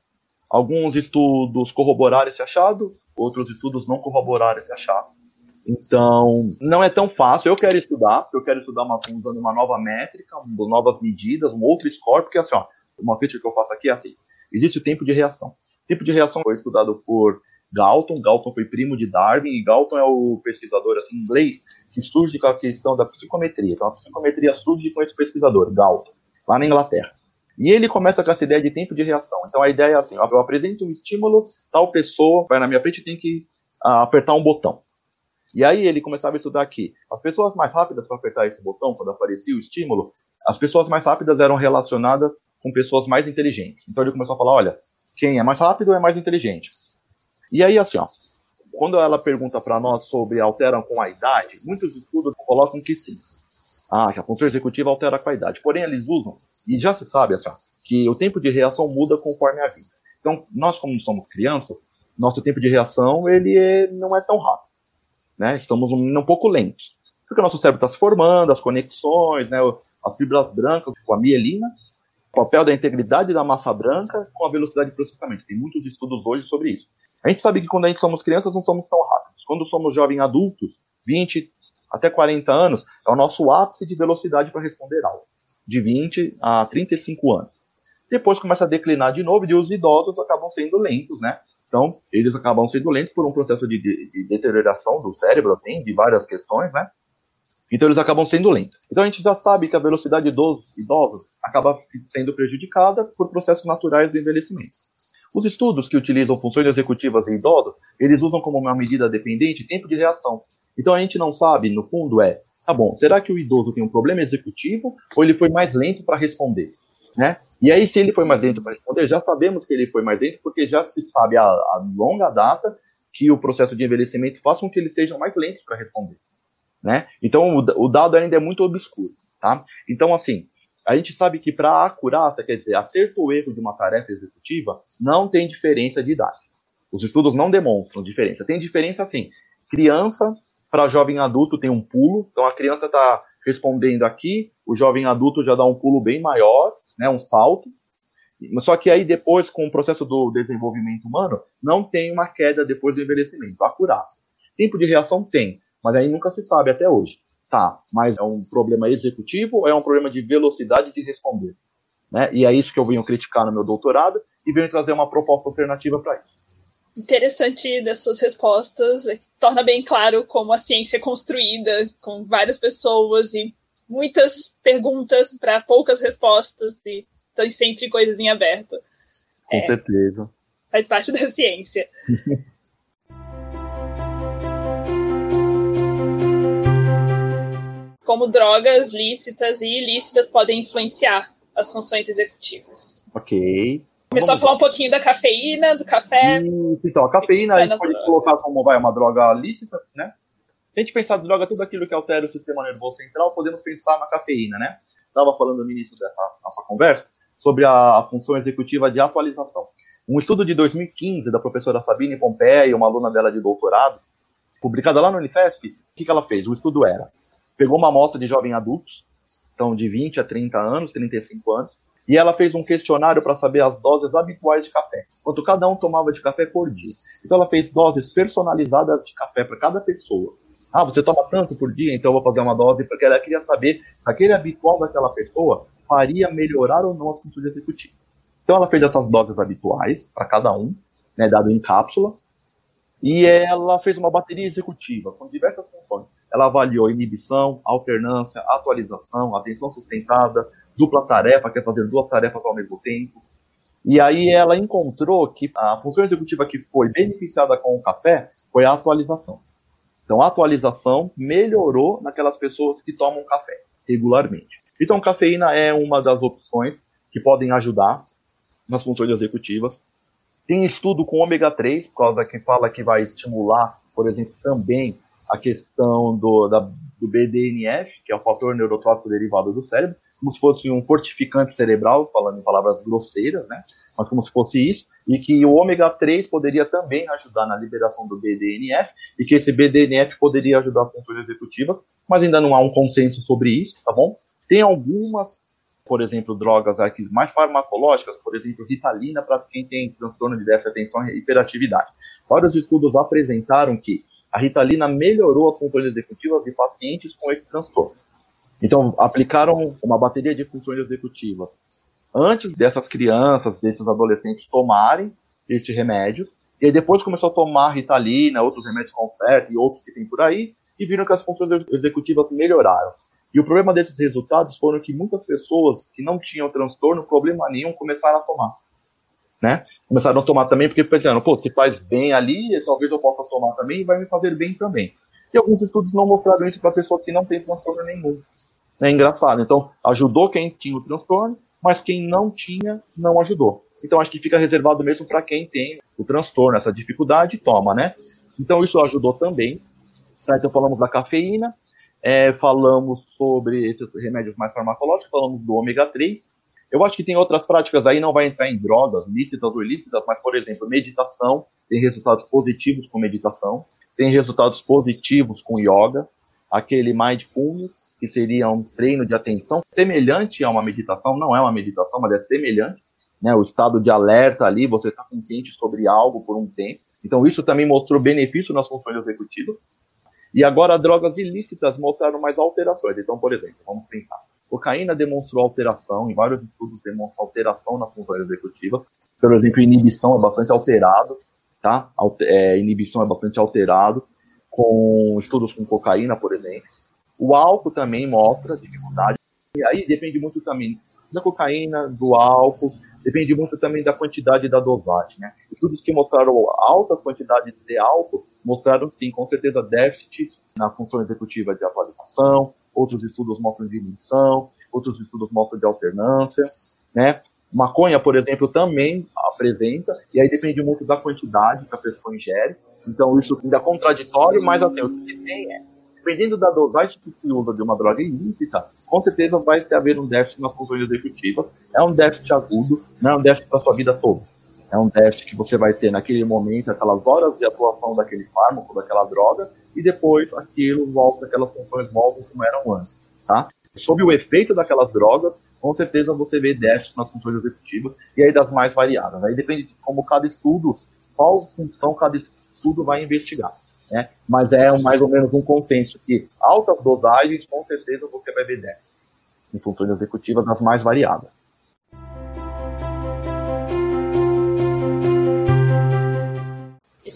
Alguns estudos corroboraram esse achado, outros estudos não corroboraram esse achado. Então, não é tão fácil. Eu quero estudar, porque eu quero estudar uma, usando uma nova métrica, novas medidas, um outro score, porque assim, ó, uma crítica que eu faço aqui é assim: existe o tempo de reação tipo de reação foi estudado por Galton. Galton foi primo de Darwin e Galton é o pesquisador assim, inglês que surge com a questão da psicometria. Então a psicometria surge com esse pesquisador, Galton, lá na Inglaterra. E ele começa com essa ideia de tempo de reação. Então a ideia é assim: eu apresento um estímulo, tal pessoa vai na minha frente e tem que uh, apertar um botão. E aí ele começava a estudar que as pessoas mais rápidas para apertar esse botão, quando aparecia o estímulo, as pessoas mais rápidas eram relacionadas com pessoas mais inteligentes. Então ele começou a falar: olha, quem é mais rápido é mais inteligente. E aí, assim, ó, quando ela pergunta para nós sobre alteram com a idade, muitos estudos colocam que sim. Ah, que a função executiva altera com a idade. Porém, eles usam, e já se sabe, assim, que o tempo de reação muda conforme a vida. Então, nós, como somos crianças, nosso tempo de reação ele é, não é tão rápido. Né? Estamos um, um pouco lentos. Porque o nosso cérebro está se formando, as conexões, né, as fibras brancas, com a mielina, o papel da integridade da massa branca com a velocidade de processamento. Tem muitos estudos hoje sobre isso. A gente sabe que quando a gente somos crianças não somos tão rápidos. Quando somos jovens adultos, 20 até 40 anos, é o nosso ápice de velocidade para responder algo. De 20 a 35 anos. Depois começa a declinar de novo e os idosos acabam sendo lentos, né? Então, eles acabam sendo lentos por um processo de, de, de deterioração do cérebro, tem, de várias questões, né? Então eles acabam sendo lentos. Então a gente já sabe que a velocidade dos idosos acaba sendo prejudicada por processos naturais do envelhecimento. Os estudos que utilizam funções executivas em idosos, eles usam como uma medida dependente tempo de reação. Então a gente não sabe, no fundo, é, tá bom, será que o idoso tem um problema executivo ou ele foi mais lento para responder? né? E aí, se ele foi mais lento para responder, já sabemos que ele foi mais lento, porque já se sabe a, a longa data que o processo de envelhecimento faz com que eles sejam mais lentos para responder, né? Então, o, o, dado ainda é muito obscuro, tá? Então, assim, a gente sabe que para acurácia, quer dizer, acerto ou erro de uma tarefa executiva, não tem diferença de idade. Os estudos não demonstram diferença. Tem diferença, assim, criança para jovem adulto tem um pulo, então a criança está respondendo aqui, o jovem adulto já dá um pulo bem maior, né, um salto. Só que aí depois, com o processo do desenvolvimento humano, não tem uma queda depois do envelhecimento, acurácia. Tempo de reação tem, mas aí nunca se sabe até hoje. Tá, mas é um problema executivo ou é um problema de velocidade de responder? Né? E é isso que eu venho criticar no meu doutorado e venho trazer uma proposta alternativa para isso interessante das suas respostas. Torna bem claro como a ciência é construída, com várias pessoas e muitas perguntas para poucas respostas e tem sempre coisas em aberto. Com é, certeza. Faz parte da ciência. como drogas lícitas e ilícitas podem influenciar as funções executivas. Ok. Começou a falar um pouquinho da cafeína, do café. Isso, então, a cafeína a gente pode drogas. colocar como vai, uma droga lícita, né? Se a gente pensar em droga, tudo aquilo que altera o sistema nervoso central, podemos pensar na cafeína, né? Estava falando no início dessa nossa conversa sobre a, a, função executiva de atualização. Um estudo de 2015 da professora Sabine Pompeia, uma aluna dela de doutorado, publicada lá no Unifesp, o que, que ela fez? O estudo era, pegou uma amostra de jovens adultos, então de 20 a 30 anos, 35 anos, e ela fez um questionário para saber as doses habituais de café, quanto cada um tomava de café por dia. Então ela fez doses personalizadas de café para cada pessoa. Ah, você toma tanto por dia, então eu vou fazer uma dose, porque ela queria saber se aquele habitual daquela pessoa faria melhorar ou não as funções executivas. Então ela fez essas doses habituais para cada um, né, dado em cápsula, e ela fez uma bateria executiva com diversas funções. Ela avaliou inibição, alternância, atualização, atenção sustentada, dupla tarefa, quer fazer duas tarefas ao mesmo tempo. E aí ela encontrou que a função executiva que foi beneficiada com o café foi a atualização. Então a atualização melhorou naquelas pessoas que tomam café regularmente. Então cafeína é uma das opções que podem ajudar nas funções executivas. Tem estudo com ômega 3, por causa que fala que vai estimular, por exemplo, também a questão do, da, do BDNF, que é o fator neurotrófico derivado do cérebro, como se fosse um fortificante cerebral, falando em palavras grosseiras, né? Mas como se fosse isso, e que o ômega 3 poderia também ajudar na liberação do BDNF, e que esse BDNF poderia ajudar as funções executivas, mas ainda não há um consenso sobre isso, tá bom? Tem algumas, por exemplo, drogas aqui mais farmacológicas, por exemplo, Ritalina para quem tem transtorno de déficit de atenção e hiperatividade. Vários estudos apresentaram que a Ritalina melhorou as funções executivas de pacientes com esse transtorno. Então, aplicaram uma bateria de funções executivas antes dessas crianças, desses adolescentes tomarem este remédio, e aí depois começou a tomar Ritalina, outros remédios Confert e outros que tem por aí, e viram que as funções executivas melhoraram. E o problema desses resultados foram que muitas pessoas que não tinham transtorno, problema nenhum, começaram a tomar. Né? Começaram a tomar também porque pensaram, pô, se faz bem ali, talvez eu possa tomar também e vai me fazer bem também. E alguns estudos não mostraram isso para pessoas que não têm transtorno nenhum. É engraçado. Então, ajudou quem tinha o transtorno, mas quem não tinha, não ajudou. Então, acho que fica reservado mesmo para quem tem o transtorno, essa dificuldade, toma, né? Então, isso ajudou também. Tá? Então, falamos da cafeína, é, falamos sobre esses remédios mais farmacológicos, falamos do ômega 3. Eu acho que tem outras práticas aí, não vai entrar em drogas, lícitas ou ilícitas, mas, por exemplo, meditação, tem resultados positivos com meditação, tem resultados positivos com yoga, aquele mindfulness, que seria um treino de atenção semelhante a uma meditação, não é uma meditação, mas é semelhante, né? O estado de alerta ali, você está consciente sobre algo por um tempo. Então isso também mostrou benefício nas funções executivas. E agora drogas ilícitas mostraram mais alterações. Então, por exemplo, vamos pensar. Cocaína demonstrou alteração, em vários estudos demonstrou alteração nas funções executivas. Por exemplo, inibição é bastante alterado, tá? É, inibição é bastante alterado com estudos com cocaína, por exemplo. O álcool também mostra dificuldade. E aí depende muito também da cocaína, do álcool, depende muito também da quantidade da dosagem. Né? Estudos que mostraram alta quantidade de álcool mostraram, sim, com certeza, déficit na função executiva de atualização, outros estudos mostram diminuição, outros estudos mostram de alternância. né? Maconha, por exemplo, também apresenta, e aí depende muito da quantidade que a pessoa ingere. Então isso ainda é contraditório, mas assim, o que tem é, dependendo da dosagem que se usa de uma droga ilícita, com certeza vai haver um déficit nas funções executivas. É um déficit agudo, não é um déficit para sua vida toda. É um déficit que você vai ter naquele momento, aquelas horas de atuação daquele fármaco, daquela droga, e depois aquilo volta, aquelas funções voltam como eram antes, tá? Sob o efeito daquelas drogas, com certeza você vê déficit nas funções executivas, e aí das mais variadas. Aí depende de como cada estudo, qual função cada estudo vai investigar. Né? Mas é mais ou menos um consenso que altas dosagens, com certeza você vai ver déficit em funções executivas das mais variadas.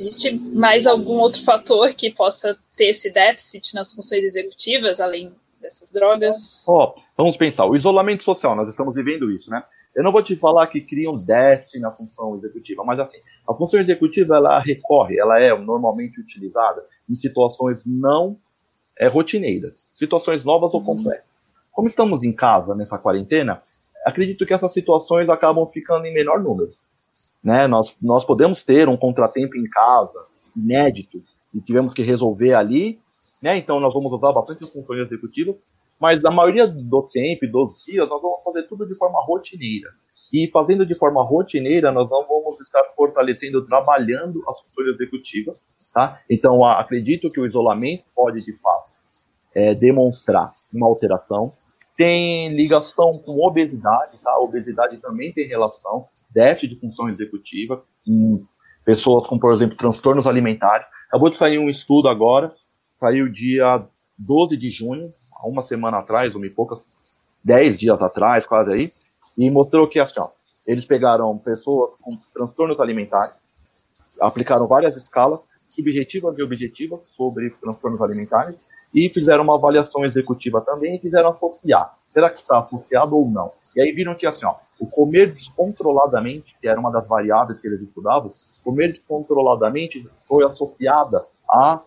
Existe mais algum outro fator que possa ter esse déficit nas funções executivas, além dessas drogas? oh, vamos pensar. O isolamento social, nós estamos vivendo isso, né? Eu não vou te falar que cria um déficit na função executiva, mas assim, a função executiva ela recorre, ela é normalmente utilizada em situações não é, rotineiras, situações novas ou uhum. complexas. Como estamos em casa nessa quarentena, acredito que essas situações acabam ficando em menor número. Né? Nós, nós podemos ter um contratempo em casa, inédito, e tivemos que resolver ali, né? então nós vamos usar bastante as funções executivas, mas na maioria do tempo dos dias, nós vamos fazer tudo de forma rotineira. E fazendo de forma rotineira, nós não vamos estar fortalecendo, trabalhando as funções executivas. Tá? Então, acredito que o isolamento pode, de fato, é, demonstrar uma alteração. Tem ligação com obesidade, tá? A obesidade também tem relação, déficit de função executiva, em pessoas com, por exemplo, transtornos alimentares. Acabou de sair um estudo agora, saiu dia 12 de junho, há uma semana atrás, uma e poucas, 10 dias atrás, quase aí, e mostrou que assim, ó, eles pegaram pessoas com transtornos alimentares, aplicaram várias escalas, subjetivas e objetivas, sobre transtornos alimentares, e fizeram uma avaliação executiva também e fizeram associar. Será que está associado ou não? E aí viram que assim, ó, o comer descontroladamente, que era uma das variáveis que eles estudavam, comer descontroladamente foi associada a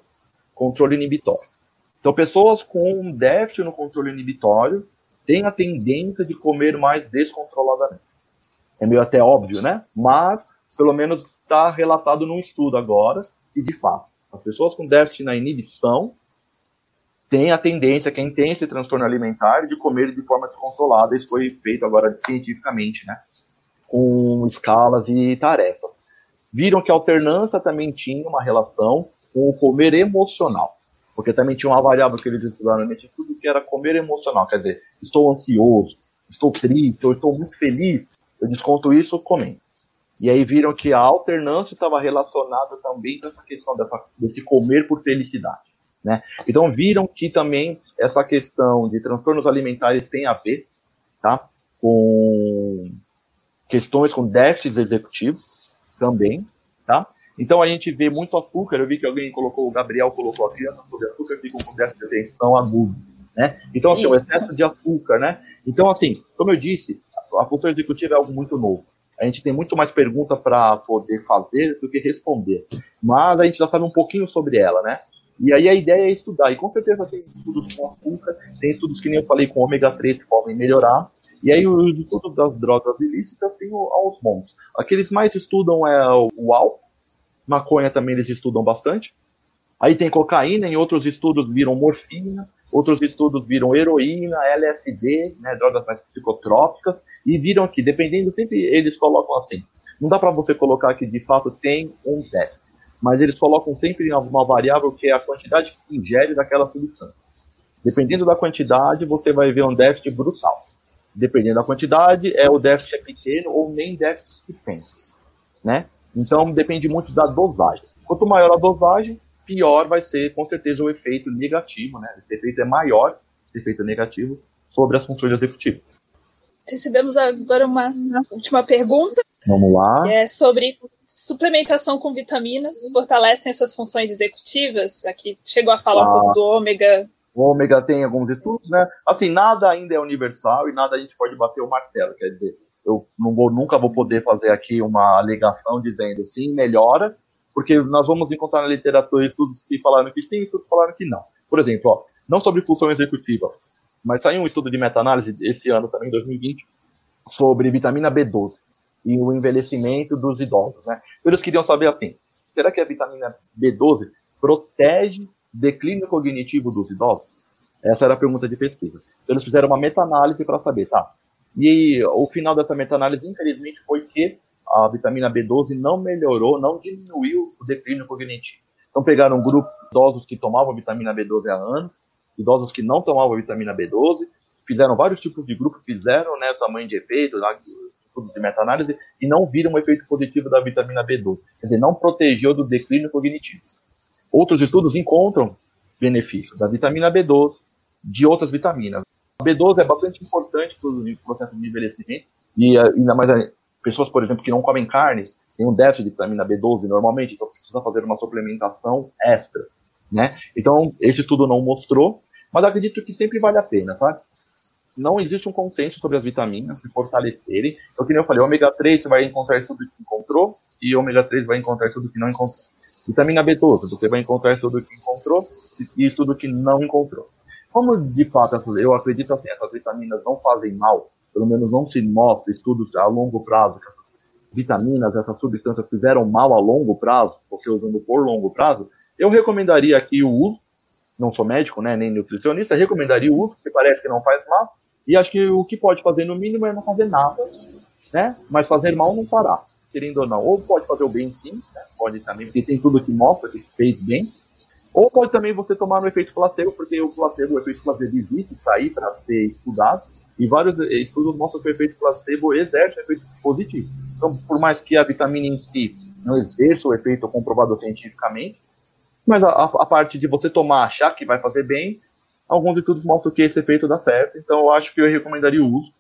controle inibitório. Então, pessoas com déficit no controle inibitório têm a tendência de comer mais descontroladamente. É meio até óbvio, né? Mas, pelo menos, está relatado num estudo agora, e de fato, as pessoas com déficit na inibição têm a tendência, quem tem esse transtorno alimentar, de comer de forma descontrolada. Isso foi feito agora cientificamente, né? Com escalas e tarefas. Viram que a alternância também tinha uma relação com o comer emocional porque também tinha uma variável que eles estudaram nesse estudo que era comer emocional, quer dizer, estou ansioso, estou triste, ou estou muito feliz, eu desconto isso comendo. E aí viram que a alternância estava relacionada também com essa questão dessa, desse comer por felicidade. Né? Então viram que também essa questão de transtornos alimentares tem a ver tá? com questões com déficits executivos também, tá? Então a gente vê muito açúcar, eu vi que alguém colocou, o Gabriel colocou a criança sobre açúcar, ficam com déficit de atenção agudo, né? Então assim, o excesso de açúcar, né? Então assim, como eu disse, a função executiva é algo muito novo. A gente tem muito mais pergunta para poder fazer do que responder. Mas a gente já sabe um pouquinho sobre ela, né? E aí a ideia é estudar. E com certeza tem estudos com açúcar, tem estudos que nem eu falei com ômega 3 que podem melhorar. E aí os estudos das drogas ilícitas tem aos montes. Aqueles mais estudam é o álcool, Maconha também eles estudam bastante. Aí tem cocaína, em outros estudos viram morfina, outros estudos viram heroína, LSD, né, drogas mais psicotrópicas, e viram que, dependendo, sempre eles colocam assim. Não dá para você colocar que de fato tem um teste, mas eles colocam sempre uma variável que é a quantidade que ingere daquela substância. Dependendo da quantidade, você vai ver um déficit brutal. Dependendo da quantidade, é o déficit é pequeno ou nem déficit que tem, né? Então depende muito da dosagem. Quanto maior a dosagem, pior vai ser com certeza o efeito negativo, né? Esse efeito é maior, esse efeito negativo, sobre as funções executivas. Recebemos agora uma, última pergunta. Vamos lá. É sobre suplementação com vitaminas fortalecem essas funções executivas? Aqui chegou a falar ah, um pouco do ômega. O ômega tem alguns estudos, né? Assim, nada ainda é universal e nada a gente pode bater o martelo. Quer dizer, eu não vou, nunca vou poder fazer aqui uma alegação dizendo sim, melhora, porque nós vamos encontrar na literatura estudos que falaram que sim, estudos que falaram que não. Por exemplo, ó, não sobre função executiva, mas saiu um estudo de meta-análise esse ano também, 2020, sobre vitamina B12 e o envelhecimento dos idosos, né? Eles queriam saber assim, será que a vitamina B12 protege declínio cognitivo dos idosos? Essa era a pergunta de pesquisa. Então, eles fizeram uma meta-análise para saber, tá? E o final dessa meta-análise, infelizmente, foi que a vitamina B12 não melhorou, não diminuiu o declínio cognitivo. Então pegaram um grupo de idosos que tomavam vitamina B12 há anos, idosos que não tomavam vitamina B12, fizeram vários tipos de grupos, fizeram né, tamanho de efeito, estudos de meta-análise, e não viram um efeito positivo da vitamina B12. Quer dizer, não protegeu do declínio cognitivo. Outros estudos encontram benefícios da vitamina B12, de outras vitaminas. A B12 é bastante importante para o processo de envelhecimento, e ainda mais pessoas, por exemplo, que não comem carne, têm um déficit de vitamina B12 normalmente, então precisa fazer uma suplementação extra, né? Então, esse estudo não mostrou, mas acredito que sempre vale a pena, tá? Não existe um consenso sobre as vitaminas se fortalecerem. Então, como eu falei, ômega 3 você vai encontrar tudo que encontrou, e ômega 3 vai encontrar tudo que não encontrou. Vitamina B12, você vai encontrar tudo que encontrou e tudo que não encontrou. Como de fato eu acredito assim, essas vitaminas não fazem mal, pelo menos não se mostra estudos a longo prazo que essas vitaminas, essas substâncias fizeram mal a longo prazo, você usando por longo prazo, eu recomendaria aqui o uso, não sou médico, né, nem nutricionista, recomendaria o uso, porque parece que não faz mal, e acho que o que pode fazer no mínimo é não fazer nada, né, mas fazer mal não parar, querendo ou não, ou pode fazer o bem sim, né, pode também, porque tem tudo que mostra que fez bem, ou pode também você tomar no efeito placebo, porque o placebo, o efeito placebo existe, está aí para ser estudado, e vários estudos mostram que o efeito placebo exerce um efeito positivo. Então, por mais que a vitamina em si não exerça o efeito comprovado cientificamente, mas a, a, parte de você tomar, achar que vai fazer bem, alguns estudos mostram que esse efeito dá certo. Então, eu acho que eu recomendaria o uso.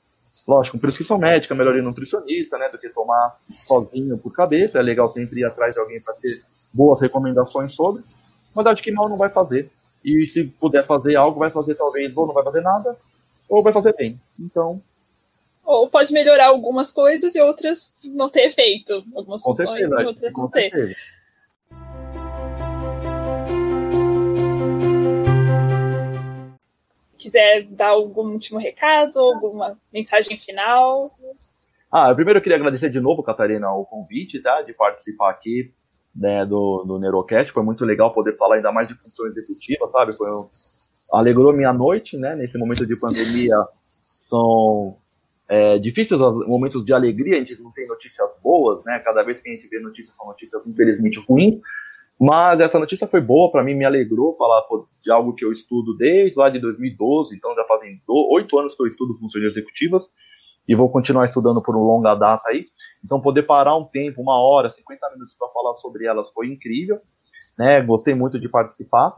Lógico, prescrição médica, melhor ir nutricionista, né, do que tomar sozinho por cabeça. É legal sempre ir atrás de alguém para ter boas recomendações sobre. Mas acho que mal não vai fazer. E se puder fazer algo, vai fazer talvez, ou não vai fazer nada, ou vai fazer bem. Então. Ou pode melhorar algumas coisas e outras não ter efeito. Algumas com funções certeza, e outras não ter. Certeza. Quiser dar algum último recado, alguma mensagem final? Ah, eu primeiro queria agradecer de novo, Catarina, o convite, tá? De participar aqui né, do, do Neurocast. Foi muito legal poder falar ainda mais de função executiva, sabe? Foi um, alegrou minha noite, né? Nesse momento de pandemia são é, difíceis os momentos de alegria, a gente não tem notícias boas, né? Cada vez que a gente vê notícias são notícias infelizmente ruins. Mas essa notícia foi boa para mim, me alegrou falar de algo que eu estudo desde lá de 2012, então já fazem oito anos que eu estudo funções executivas e vou continuar estudando por um longa data aí. Então poder parar um tempo, uma hora, 50 minutos para falar sobre elas foi incrível, né? Gostei muito de participar.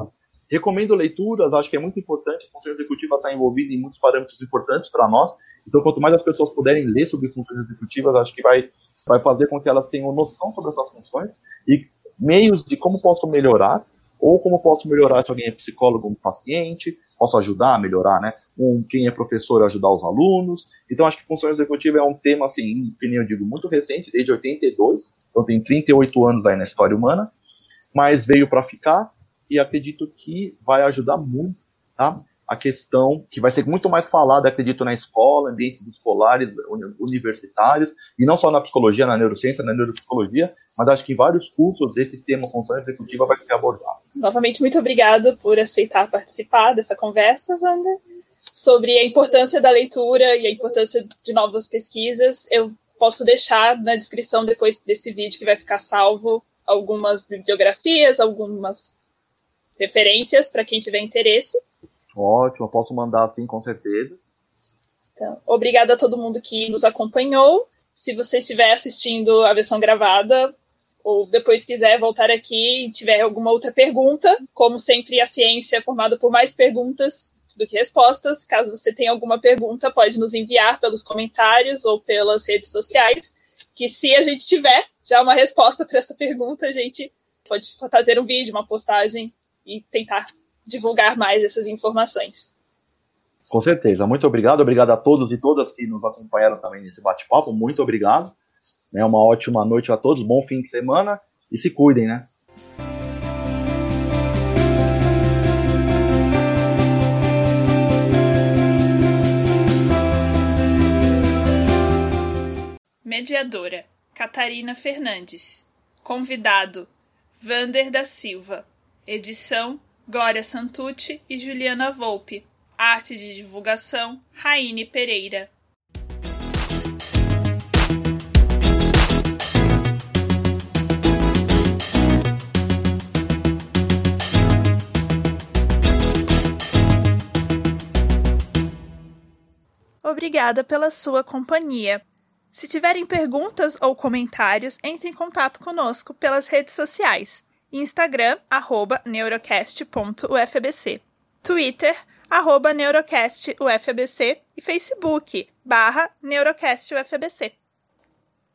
Recomendo leituras, acho que é muito importante. A função executiva está envolvida em muitos parâmetros importantes para nós. Então, quanto mais as pessoas puderem ler sobre funções executivas, acho que vai, vai fazer com que elas tenham noção sobre essas funções e meios de como posso melhorar, ou como posso melhorar se alguém é psicólogo, um paciente, posso ajudar a melhorar, né? Um, quem é professor, ajudar os alunos. Então, acho que função executiva é um tema, assim, que nem eu digo, muito recente, desde 82, então tem 38 anos aí na história humana, mas veio para ficar e acredito que vai ajudar muito, tá? A questão que vai ser muito mais falada, acredito, na escola, ambientes escolares, universitários, e não só na psicologia, na neurociência, na neuropsicologia, mas acho que vários cursos esse tema função executiva vai ser abordado. Novamente, muito obrigado por aceitar participar dessa conversa, Wander, sobre a importância da leitura e a importância de novas pesquisas. Eu posso deixar na descrição depois desse vídeo que vai ficar salvo algumas bibliografias, algumas referências para quem tiver interesse. Ótimo, posso mandar sim, com certeza. Então, obrigada a todo mundo que nos acompanhou. Se você estiver assistindo a versão gravada, ou depois quiser voltar aqui e tiver alguma outra pergunta, como sempre, a ciência é formada por mais perguntas do que respostas. Caso você tenha alguma pergunta, pode nos enviar pelos comentários ou pelas redes sociais, que se a gente tiver já uma resposta para essa pergunta, a gente pode fazer um vídeo, uma postagem e tentar divulgar mais essas informações. Com certeza. Muito obrigado. Obrigado a todos e todas que nos acompanharam também nesse bate-papo. Muito obrigado. Né, uma ótima noite a todos. Bom fim de semana. E se cuidem, né? Mediadora: Catarina Fernandes. Convidado: Vander da Silva. Edição: Glória Santucci e Juliana Volpe. Arte de divulgação: Raine Pereira. Obrigada pela sua companhia. Se tiverem perguntas ou comentários, entre em contato conosco pelas redes sociais. Instagram, neurocast.ufbc. Twitter, neurocastufbc e Facebook, barra neurocastufbc.